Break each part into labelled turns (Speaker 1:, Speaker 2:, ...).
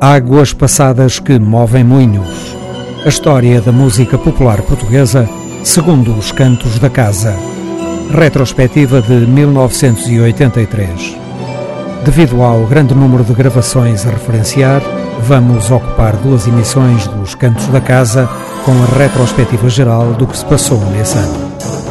Speaker 1: Águas passadas que movem moinhos. A história da música popular portuguesa segundo os cantos da casa. Retrospectiva de 1983. Devido ao grande número de gravações a referenciar, vamos ocupar duas emissões dos Cantos da Casa com a retrospectiva geral do que se passou nesse ano.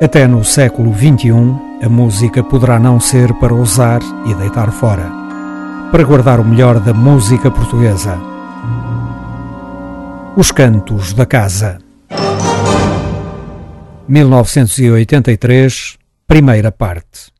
Speaker 1: Até no século XXI, a música poderá não ser para usar e deitar fora, para guardar o melhor da música portuguesa. Os Cantos da Casa 1983, primeira parte.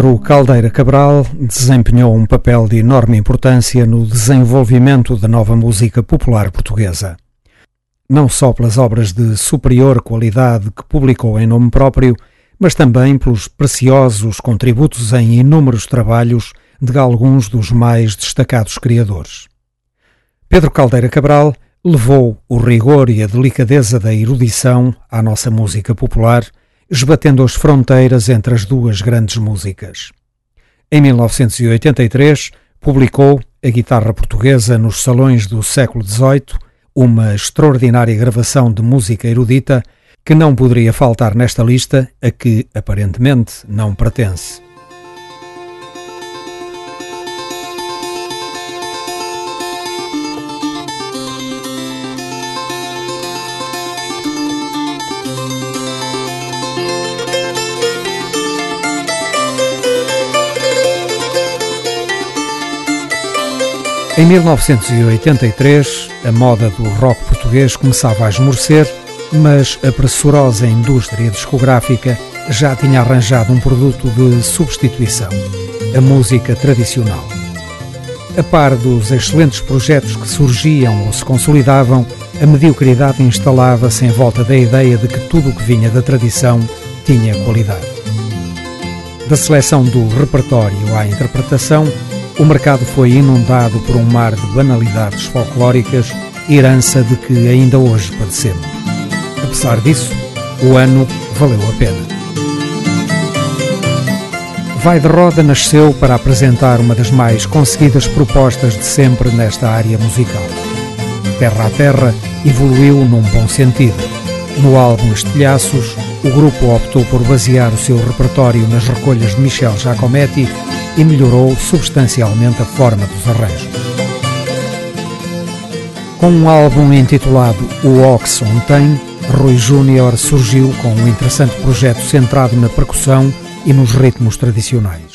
Speaker 1: Pedro Caldeira Cabral desempenhou um papel de enorme importância no desenvolvimento da nova música popular portuguesa. Não só pelas obras de superior qualidade que publicou em nome próprio, mas também pelos preciosos contributos em inúmeros trabalhos de alguns dos mais destacados criadores. Pedro Caldeira Cabral levou o rigor e a delicadeza da erudição à nossa música popular esbatendo as fronteiras entre as duas grandes músicas. Em 1983, publicou A Guitarra Portuguesa nos Salões do Século XVIII, uma extraordinária gravação de música erudita que não poderia faltar nesta lista, a que aparentemente não pertence. Em 1983, a moda do rock português começava a esmorecer, mas a pressurosa indústria discográfica já tinha arranjado um produto de substituição: a música tradicional. A par dos excelentes projetos que surgiam ou se consolidavam, a mediocridade instalava-se em volta da ideia de que tudo o que vinha da tradição tinha qualidade. Da seleção do repertório à interpretação, o mercado foi inundado por um mar de banalidades folclóricas, herança de que ainda hoje padecemos. Apesar disso, o ano valeu a pena. Vai de Roda nasceu para apresentar uma das mais conseguidas propostas de sempre nesta área musical.
Speaker 2: terra a terra, evoluiu num bom sentido. No álbum Estilhaços, o grupo optou por basear o seu repertório nas recolhas de Michel Giacometti e melhorou substancialmente a forma dos arranjos. Com um álbum intitulado O Ox Ontem, Rui Júnior surgiu com um interessante projeto centrado na percussão e nos ritmos tradicionais.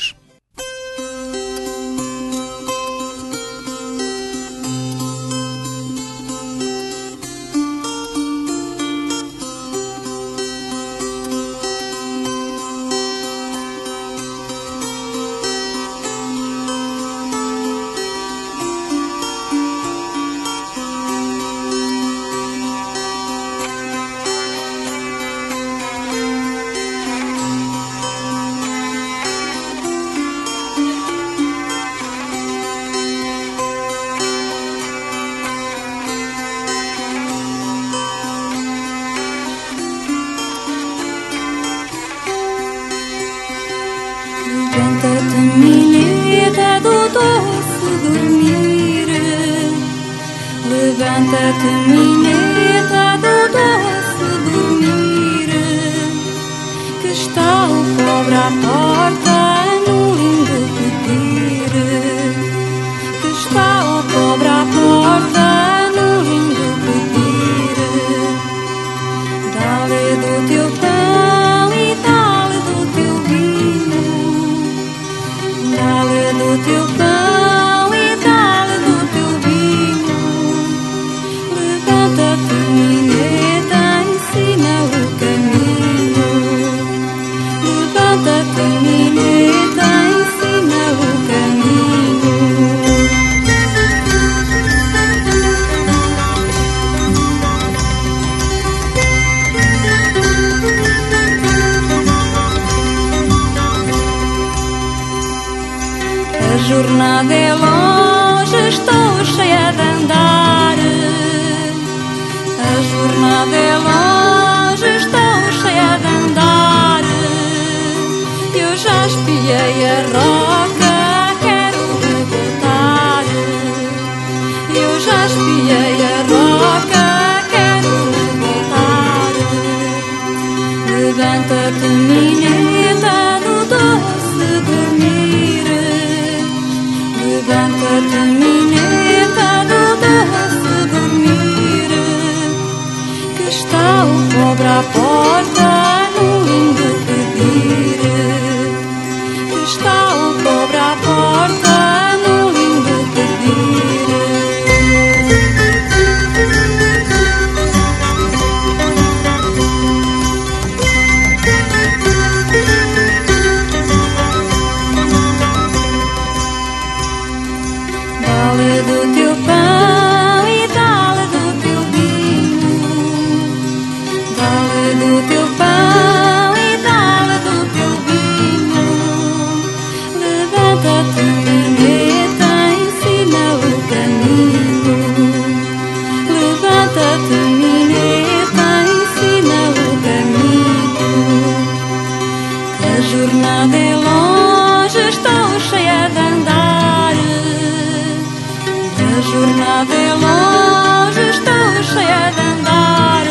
Speaker 3: jornada é longe, estou cheia de andar.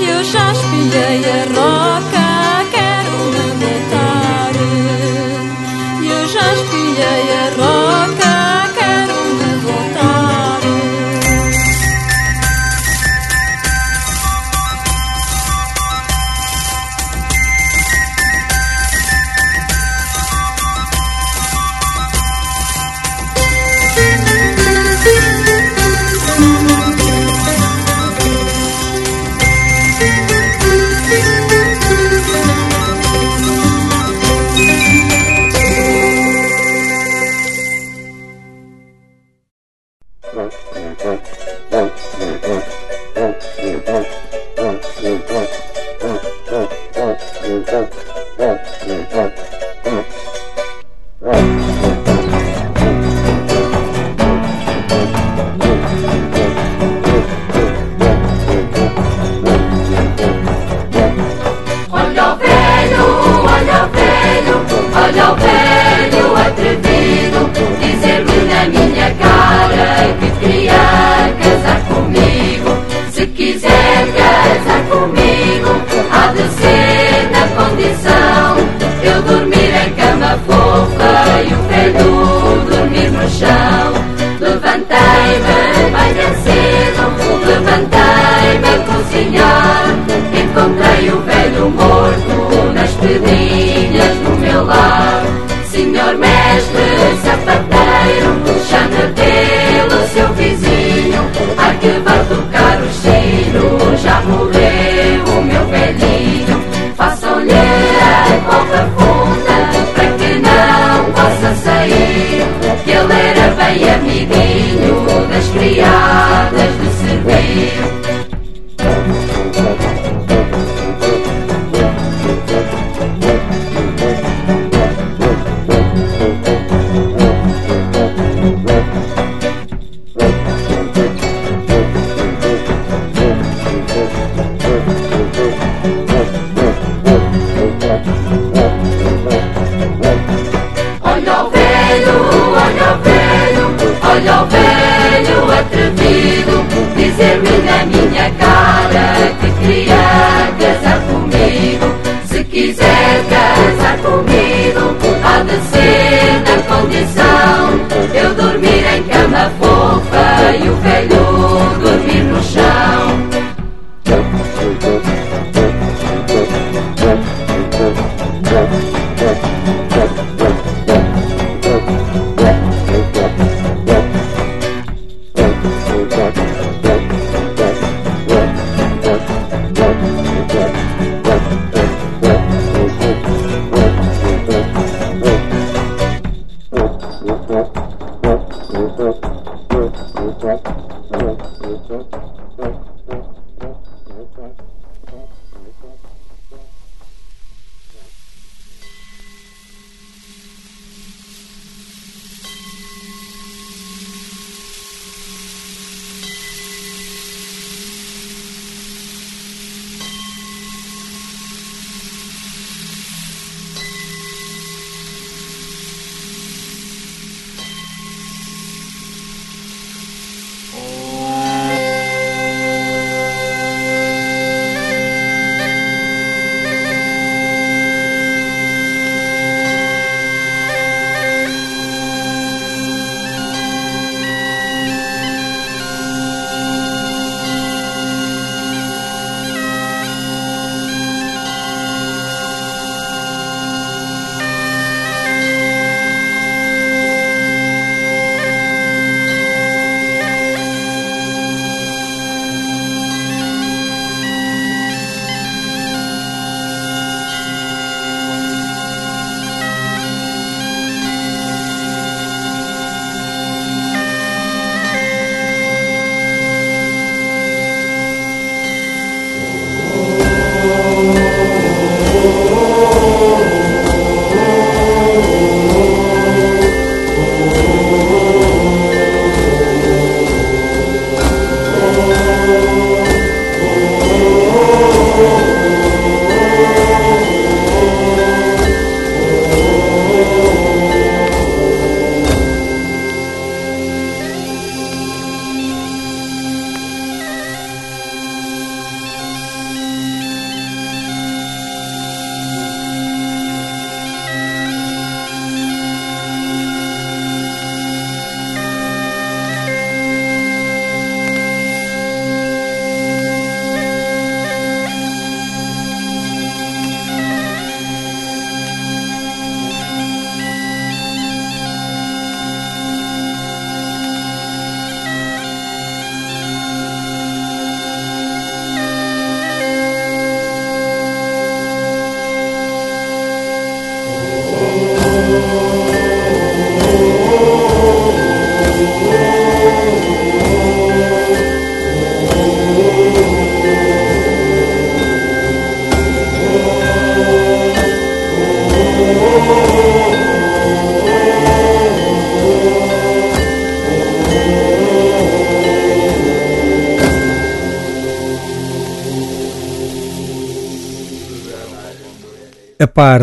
Speaker 3: Eu já espiei a roca, quero me voltar. Eu já espiei
Speaker 4: a roca.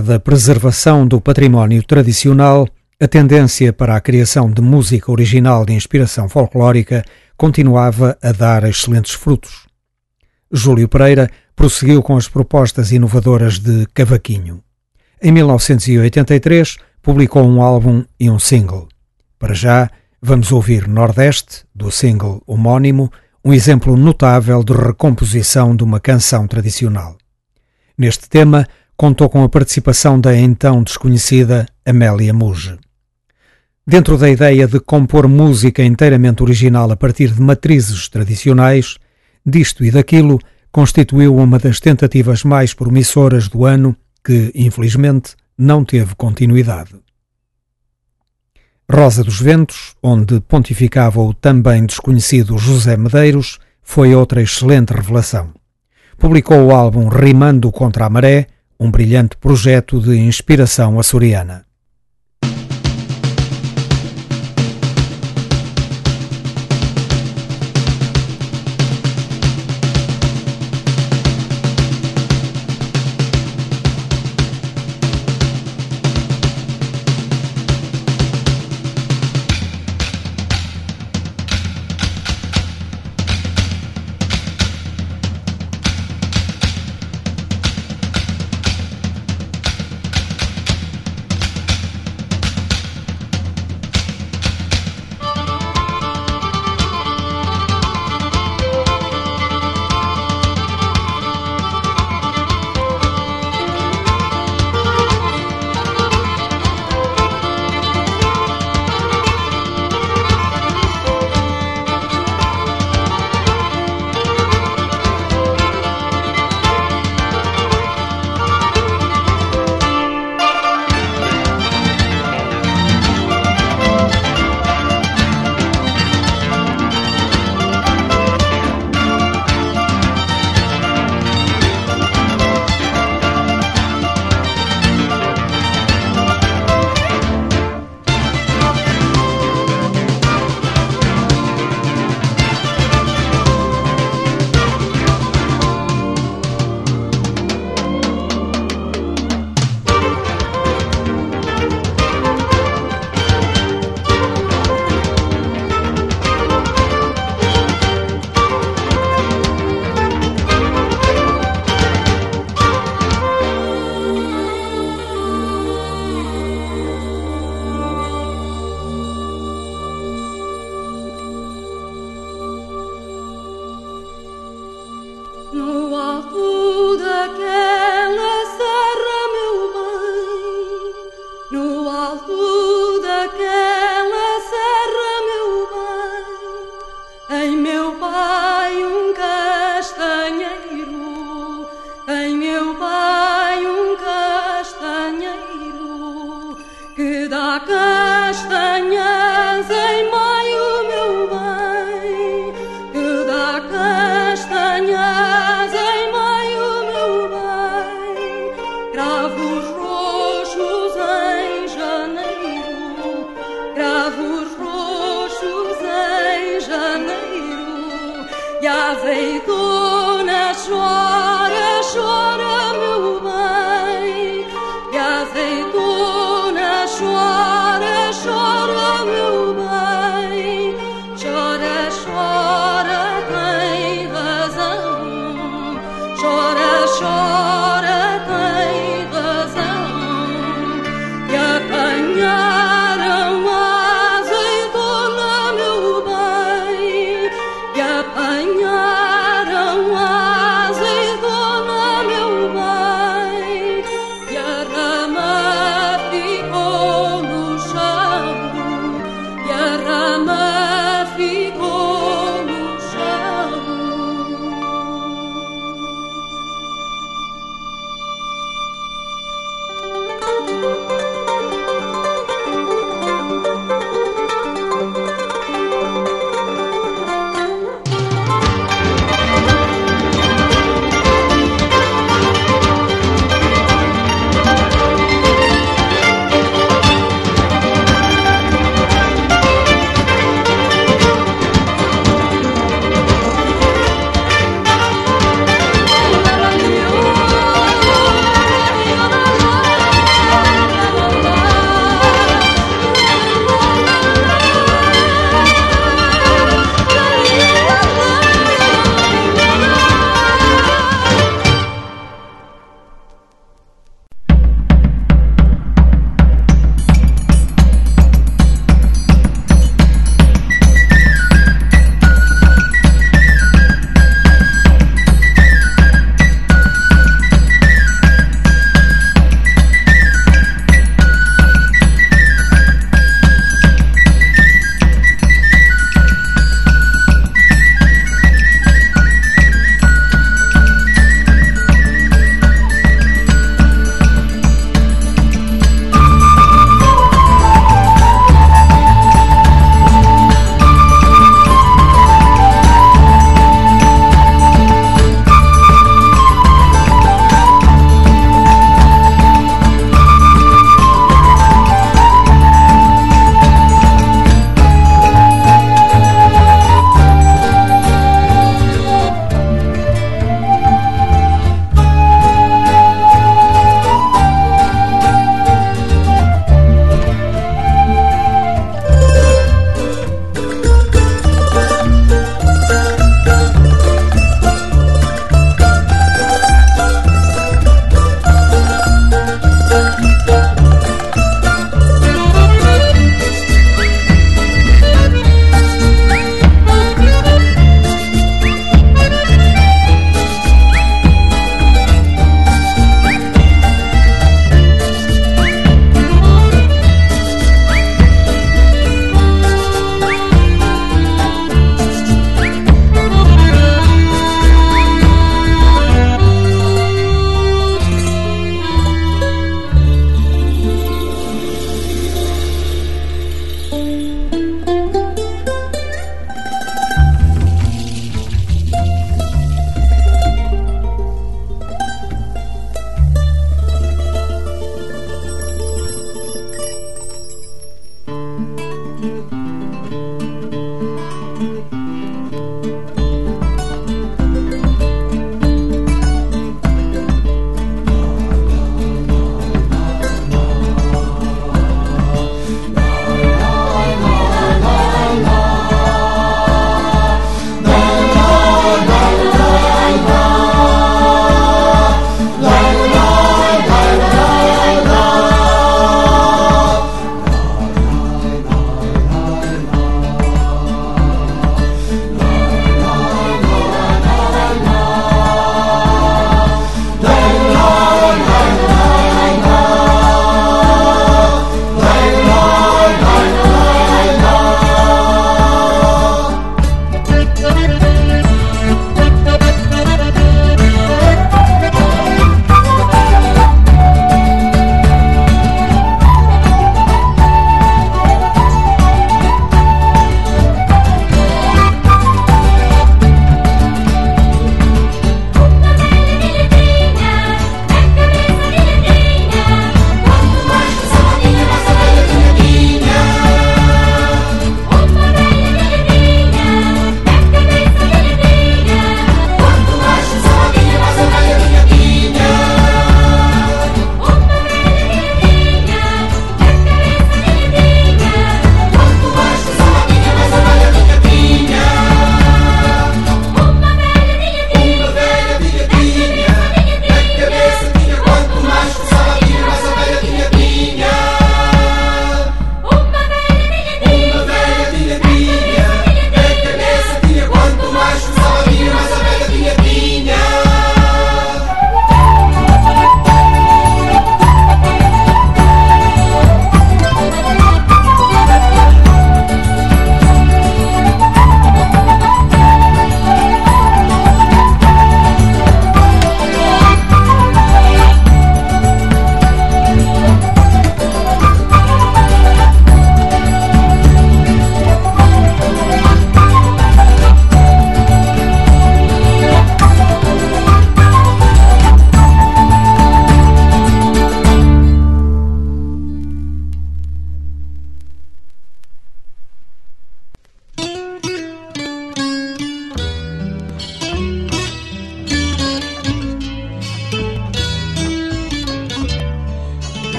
Speaker 4: Da preservação do património tradicional, a tendência para a criação de música original de inspiração folclórica continuava a dar excelentes frutos.
Speaker 5: Júlio Pereira prosseguiu com as propostas inovadoras de Cavaquinho. Em 1983, publicou um álbum e um single. Para já, vamos ouvir Nordeste, do single homónimo, um exemplo notável de recomposição de uma canção tradicional. Neste tema, contou com a participação da então desconhecida Amélia Muge. Dentro da ideia de compor música inteiramente original a partir de matrizes tradicionais, disto e daquilo, constituiu uma das tentativas mais promissoras do ano que, infelizmente, não teve continuidade. Rosa dos Ventos, onde pontificava o também desconhecido José Medeiros, foi outra excelente revelação. Publicou o álbum Rimando contra a Maré, um brilhante projeto de inspiração açoriana.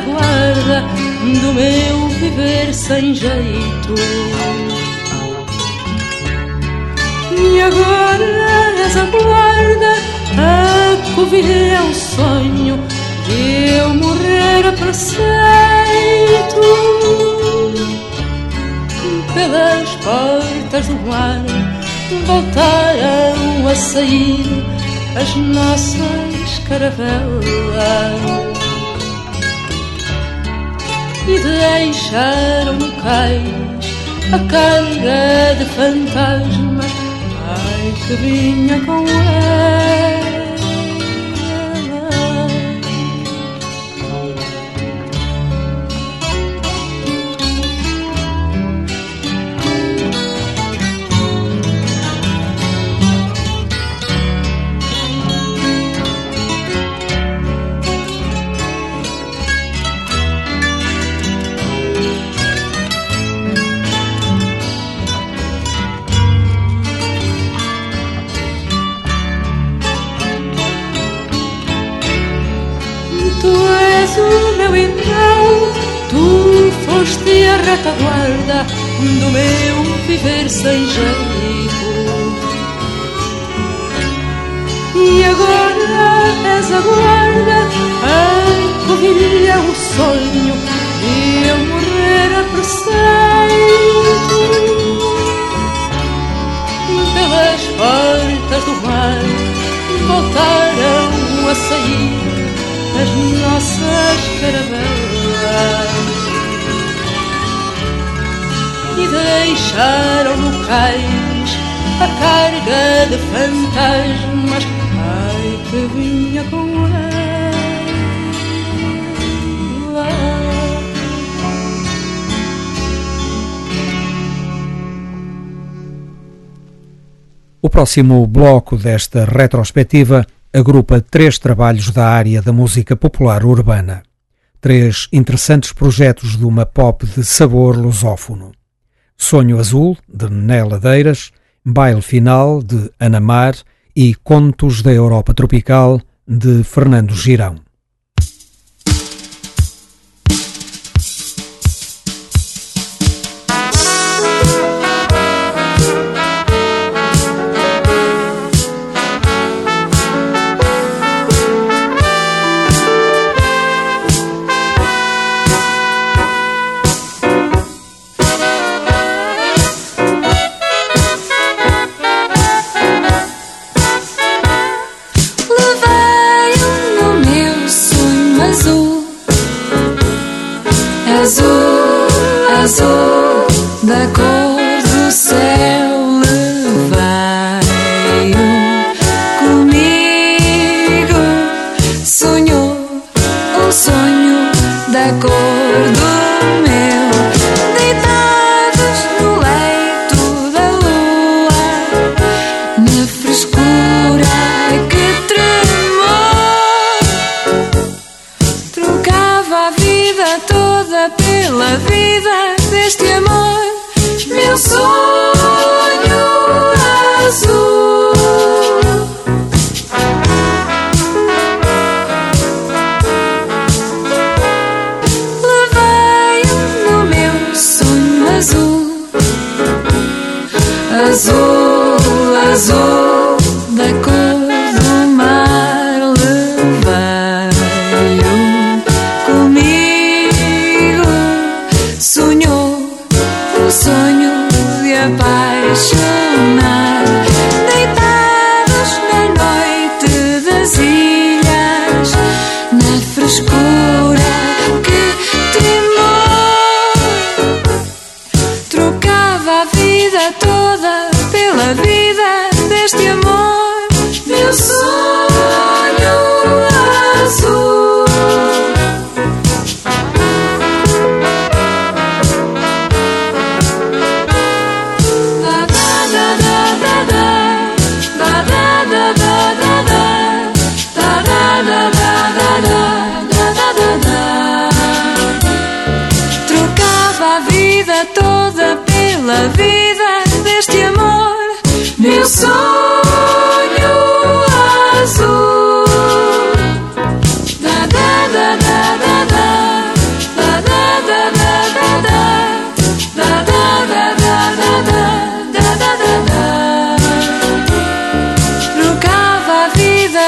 Speaker 5: guarda do meu viver sem jeito. E agora essa guarda a covir é o sonho de eu morrer a preceito. Pelas portas do mar voltaram a sair as nossas caravelas e deixaram no cais a carga de fantasmas. Ai, que vinha com ela. Sem jeito. E agora és a guarda, a covilha o sonho e eu morrer a preceito. Pelas portas do mar voltaram a sair as nossas caravelas e deixaram no cais a carga de fantasmas ai que vinha com ela.
Speaker 2: O próximo bloco desta retrospectiva agrupa três trabalhos da área da música popular urbana. Três interessantes projetos de uma pop de sabor lusófono. Sonho Azul, de Né Ladeiras, Baile Final, de Anamar e Contos da Europa Tropical, de Fernando Girão.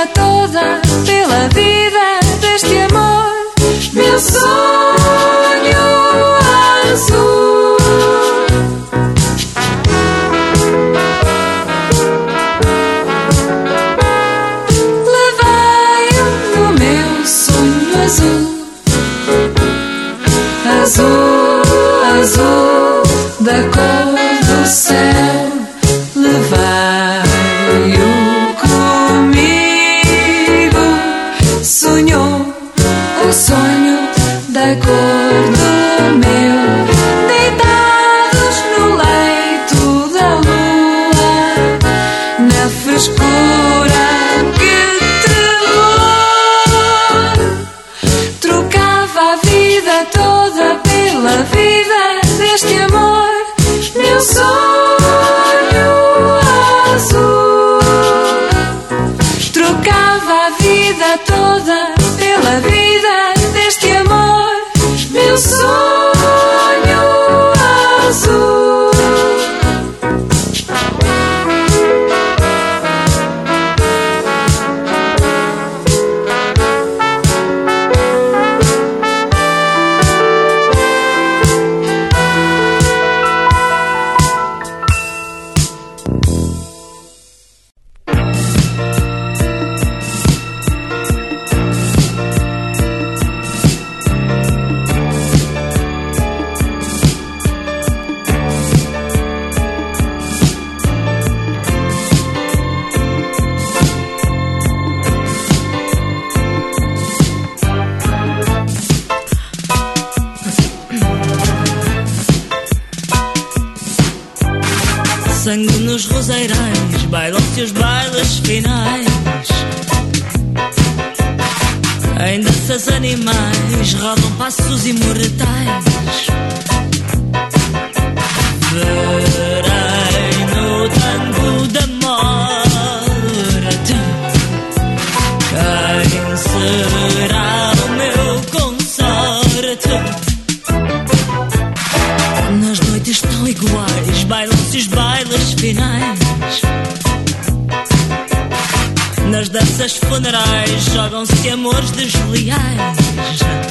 Speaker 6: Toda pela vida deste amor, meu sonho.
Speaker 7: funerais jogam-se amores desleais.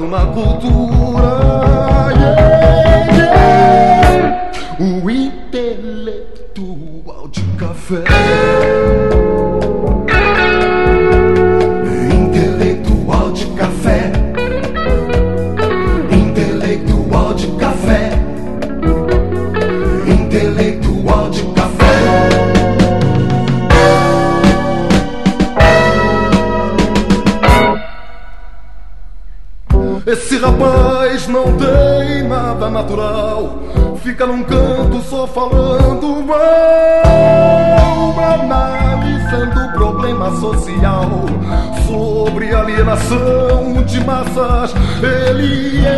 Speaker 8: Uma cultura. Yeah, yeah. O intelectual de café. Fica num canto só falando mal, analisando o problema social sobre alienação de massas. Ele é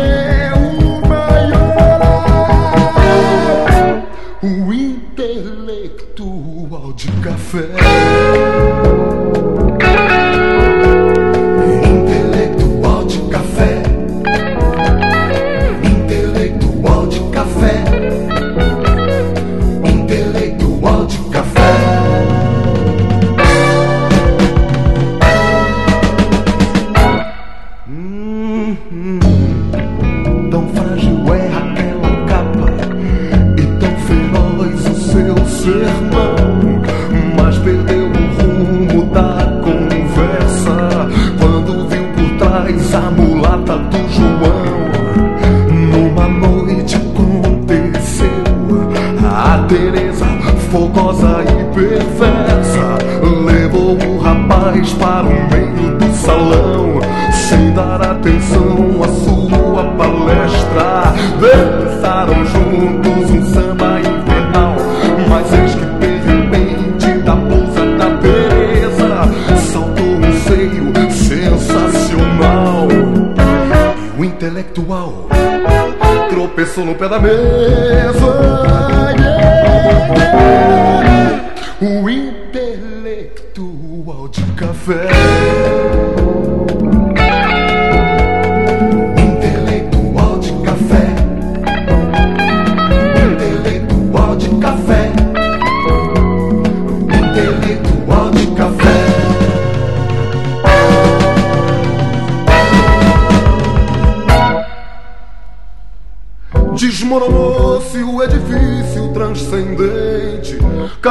Speaker 8: no pé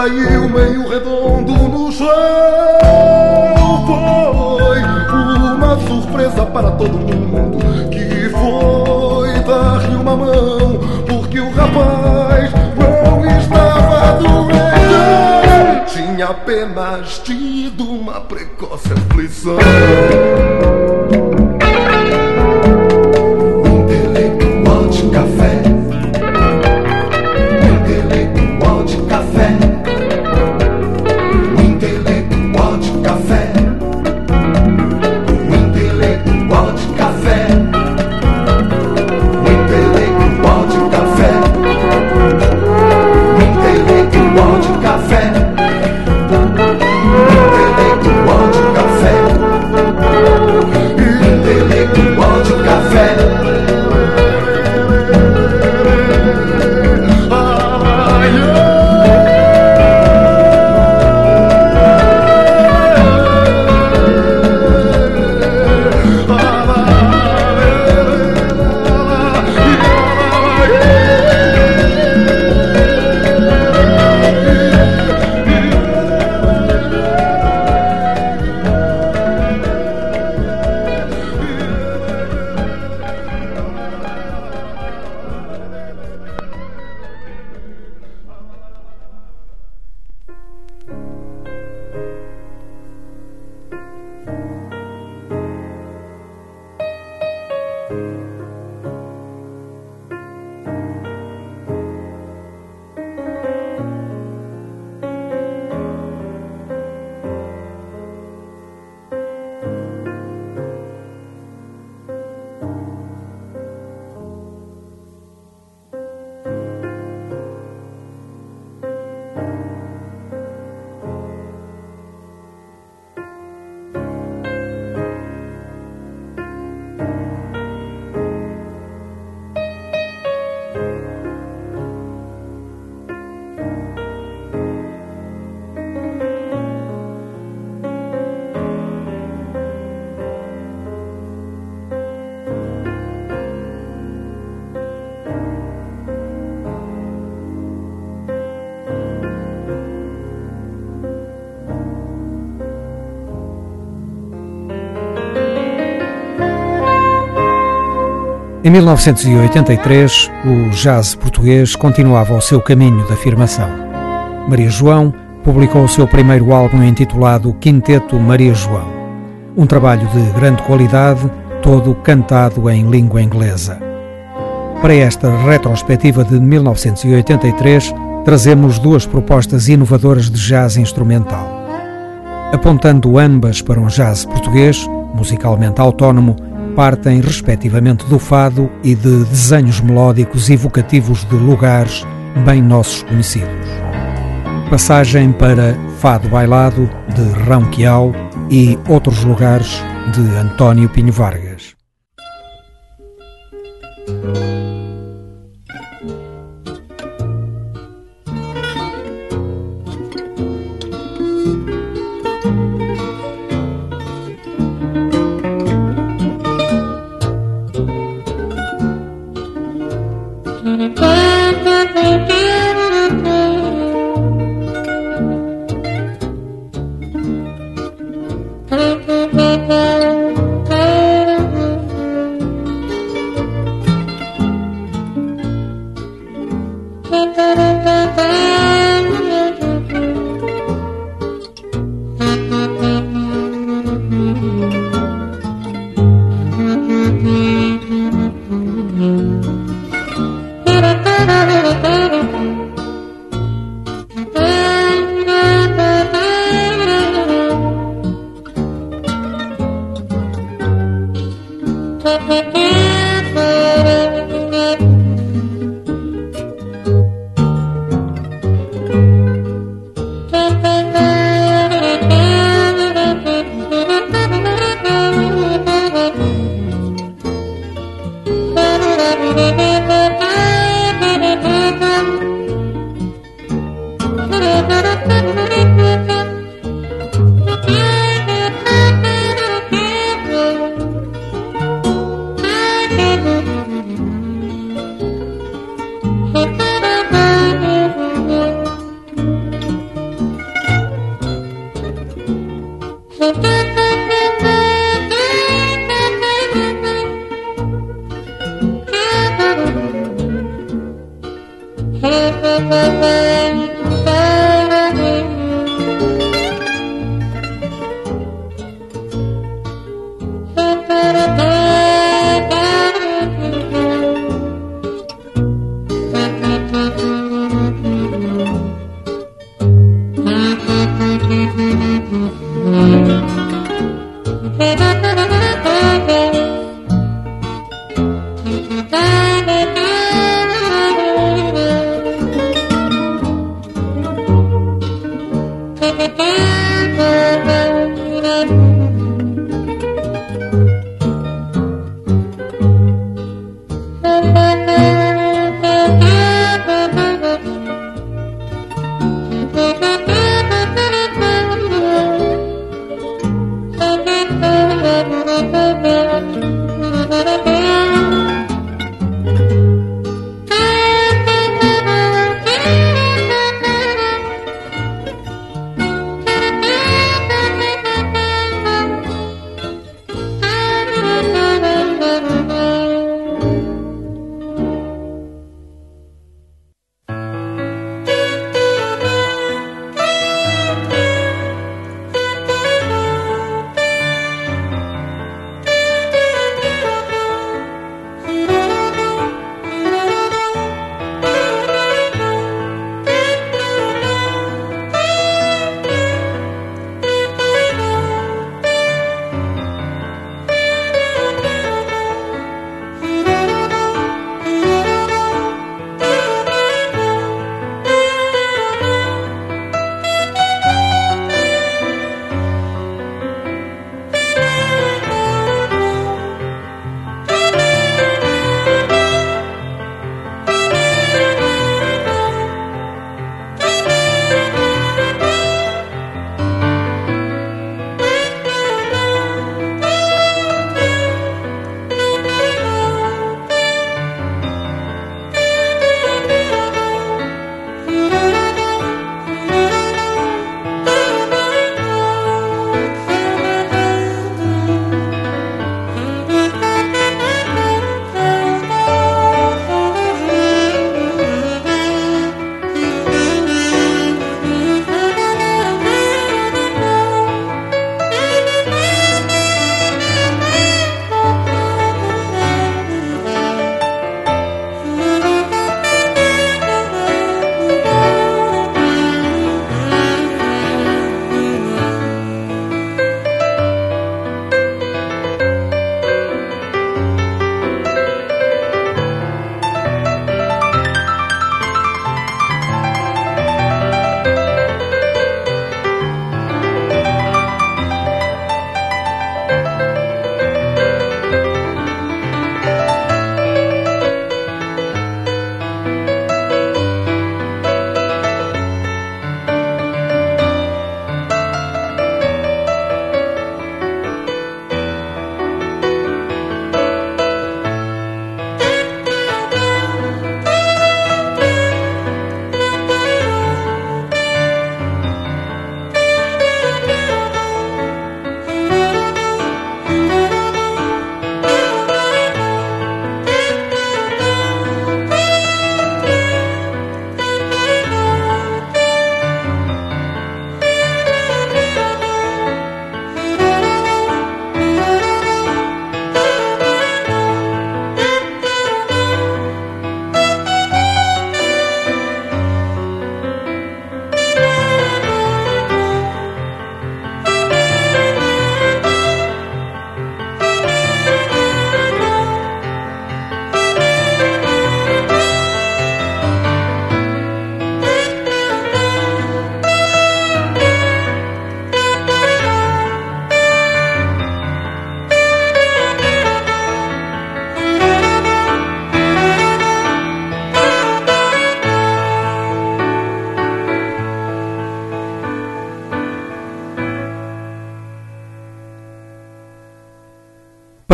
Speaker 8: caiu meio redondo no chão. Foi uma surpresa para todo mundo que foi dar-lhe uma mão, porque o rapaz não estava doente, tinha apenas tido uma precoce aflição.
Speaker 1: Em 1983, o jazz português continuava o seu caminho de afirmação. Maria João publicou o seu primeiro álbum intitulado Quinteto Maria João. Um trabalho de grande qualidade, todo cantado em língua inglesa. Para esta retrospectiva de 1983, trazemos duas propostas inovadoras de jazz instrumental. Apontando ambas para um jazz português, musicalmente autónomo, partem respectivamente do fado e de desenhos melódicos evocativos de lugares bem nossos conhecidos. Passagem para Fado Bailado, de Rão Quiau, e Outros Lugares, de António Pinho Vargas.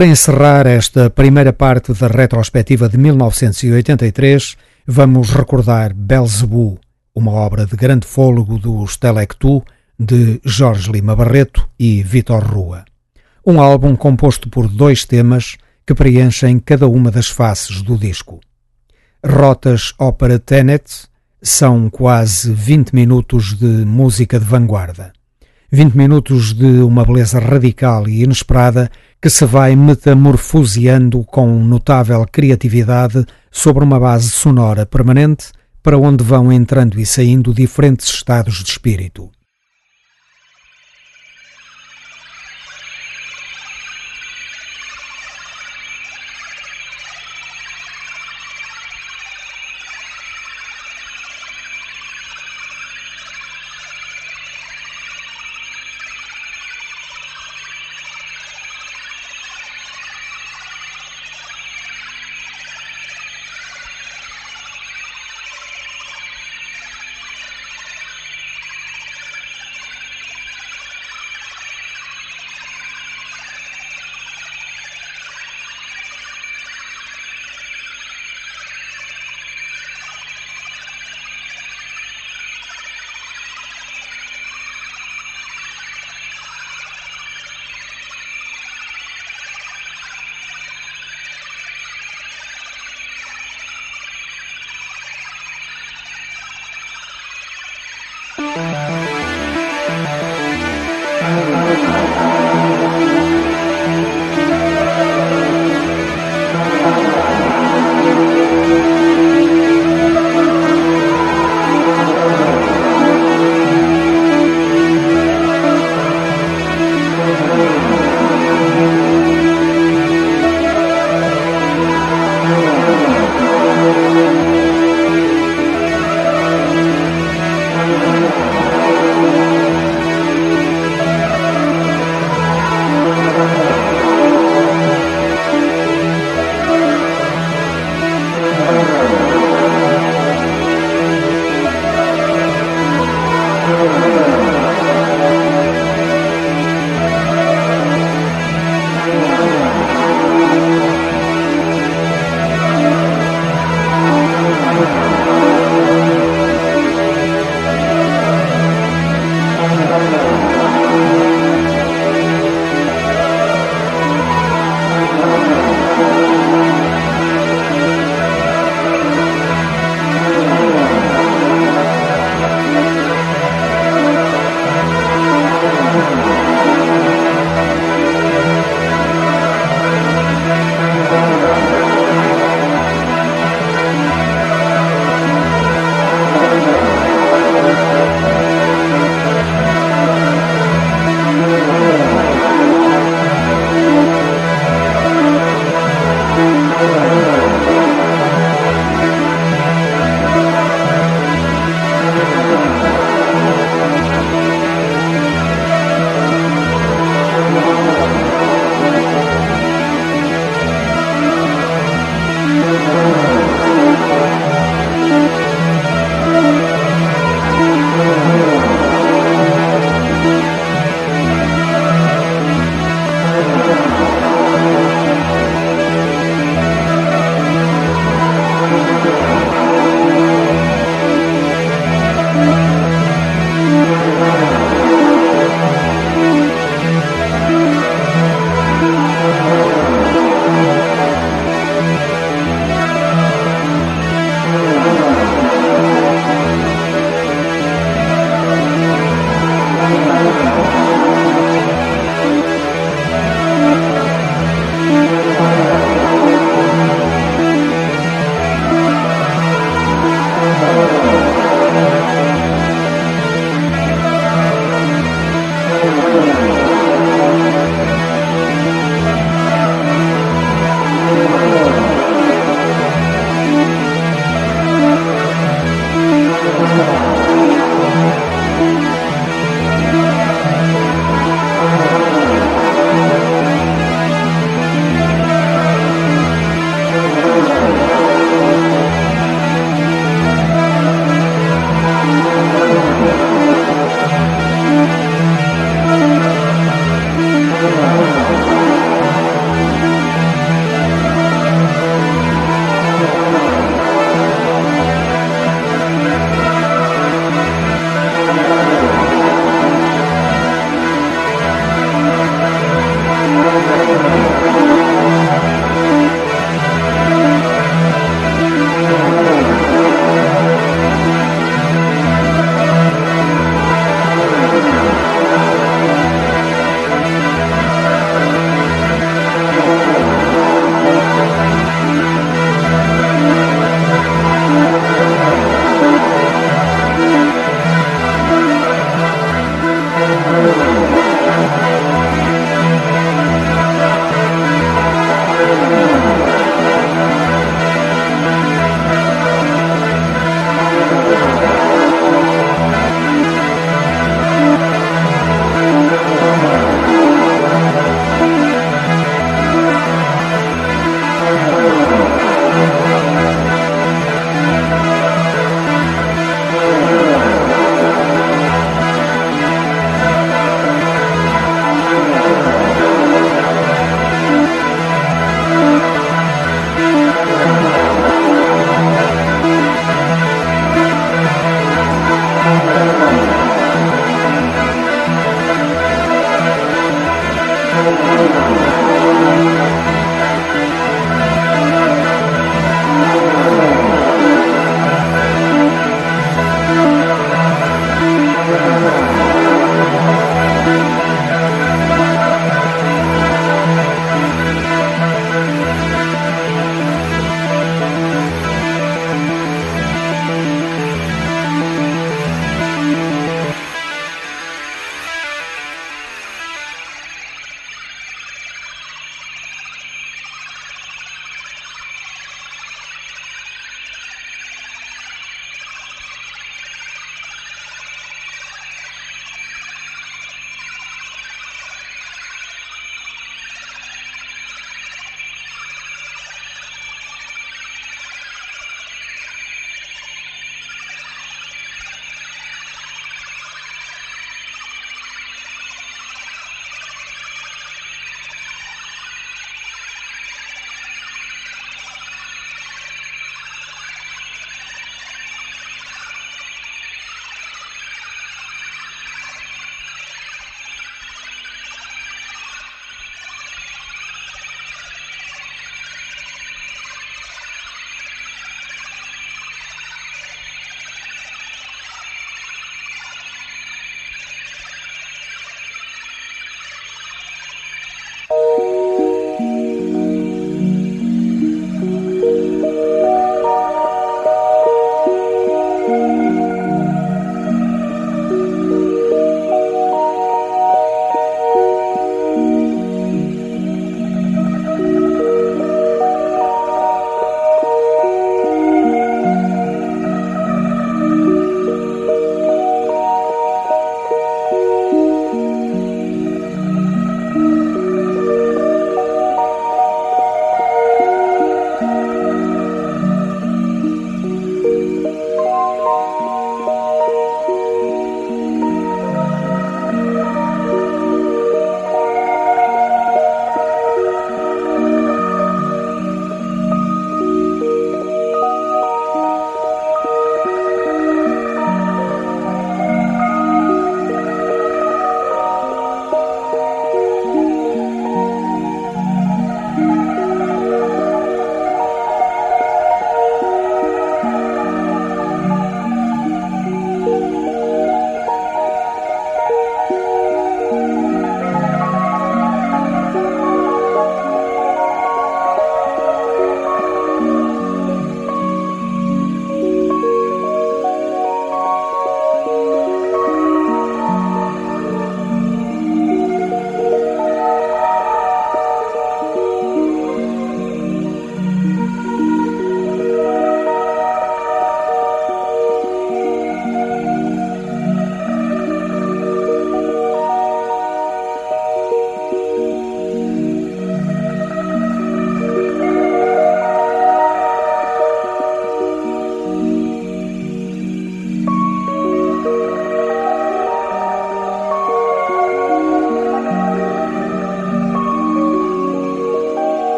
Speaker 1: Para encerrar esta primeira parte da retrospectiva de 1983, vamos recordar Belzebu, uma obra de grande fôlego dos Telectu, de Jorge Lima Barreto e Vitor Rua. Um álbum composto por dois temas que preenchem cada uma das faces do disco. Rotas Ópera Tenet são quase 20 minutos de música de vanguarda. 20 minutos de uma beleza radical e inesperada que se vai metamorfoseando com notável criatividade sobre uma base sonora permanente para onde vão entrando e saindo diferentes estados de espírito.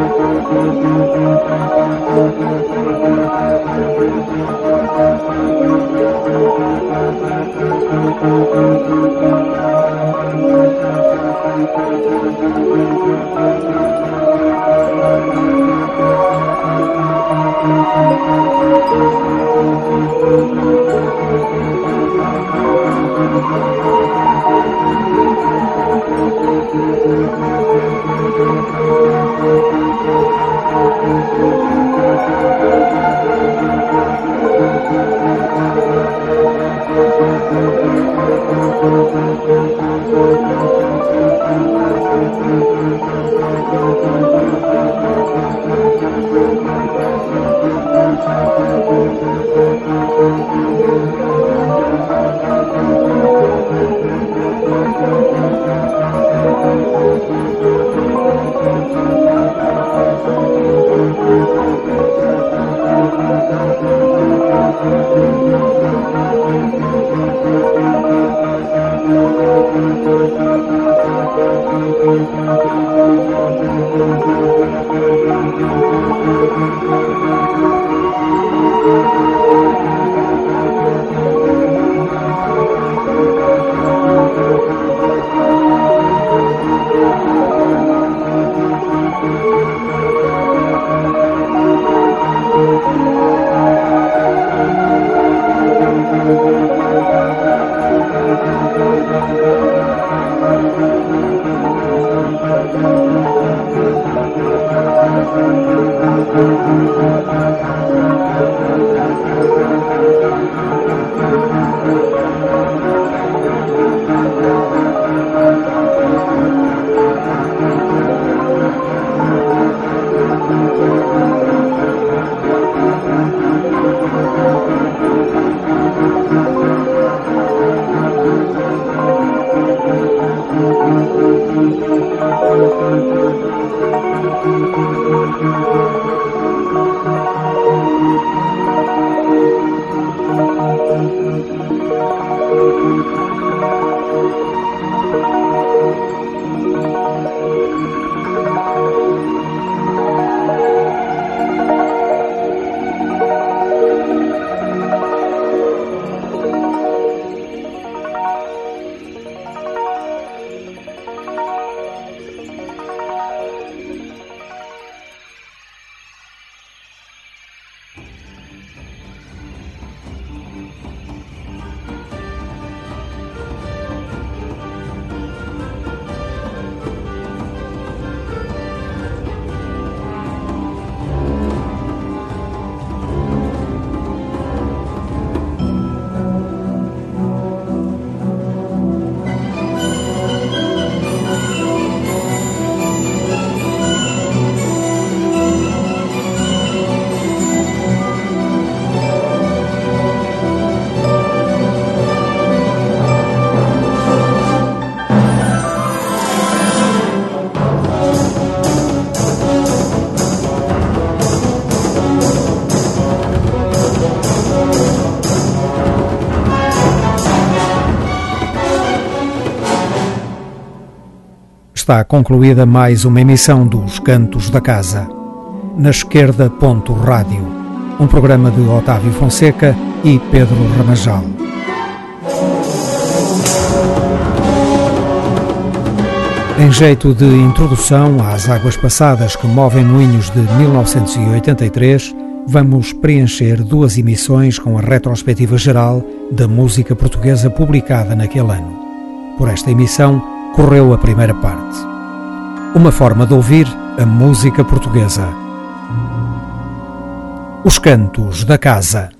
Speaker 1: Thank you. Está concluída mais uma emissão dos Cantos da Casa. Na esquerda, ponto rádio. Um programa de Otávio Fonseca e Pedro Ramajal. Em jeito de introdução às águas passadas que movem moinhos de 1983, vamos preencher duas emissões com a retrospectiva geral da música portuguesa publicada naquele ano. Por esta emissão, correu a primeira parte. Uma forma de ouvir a música portuguesa. Os Cantos da Casa.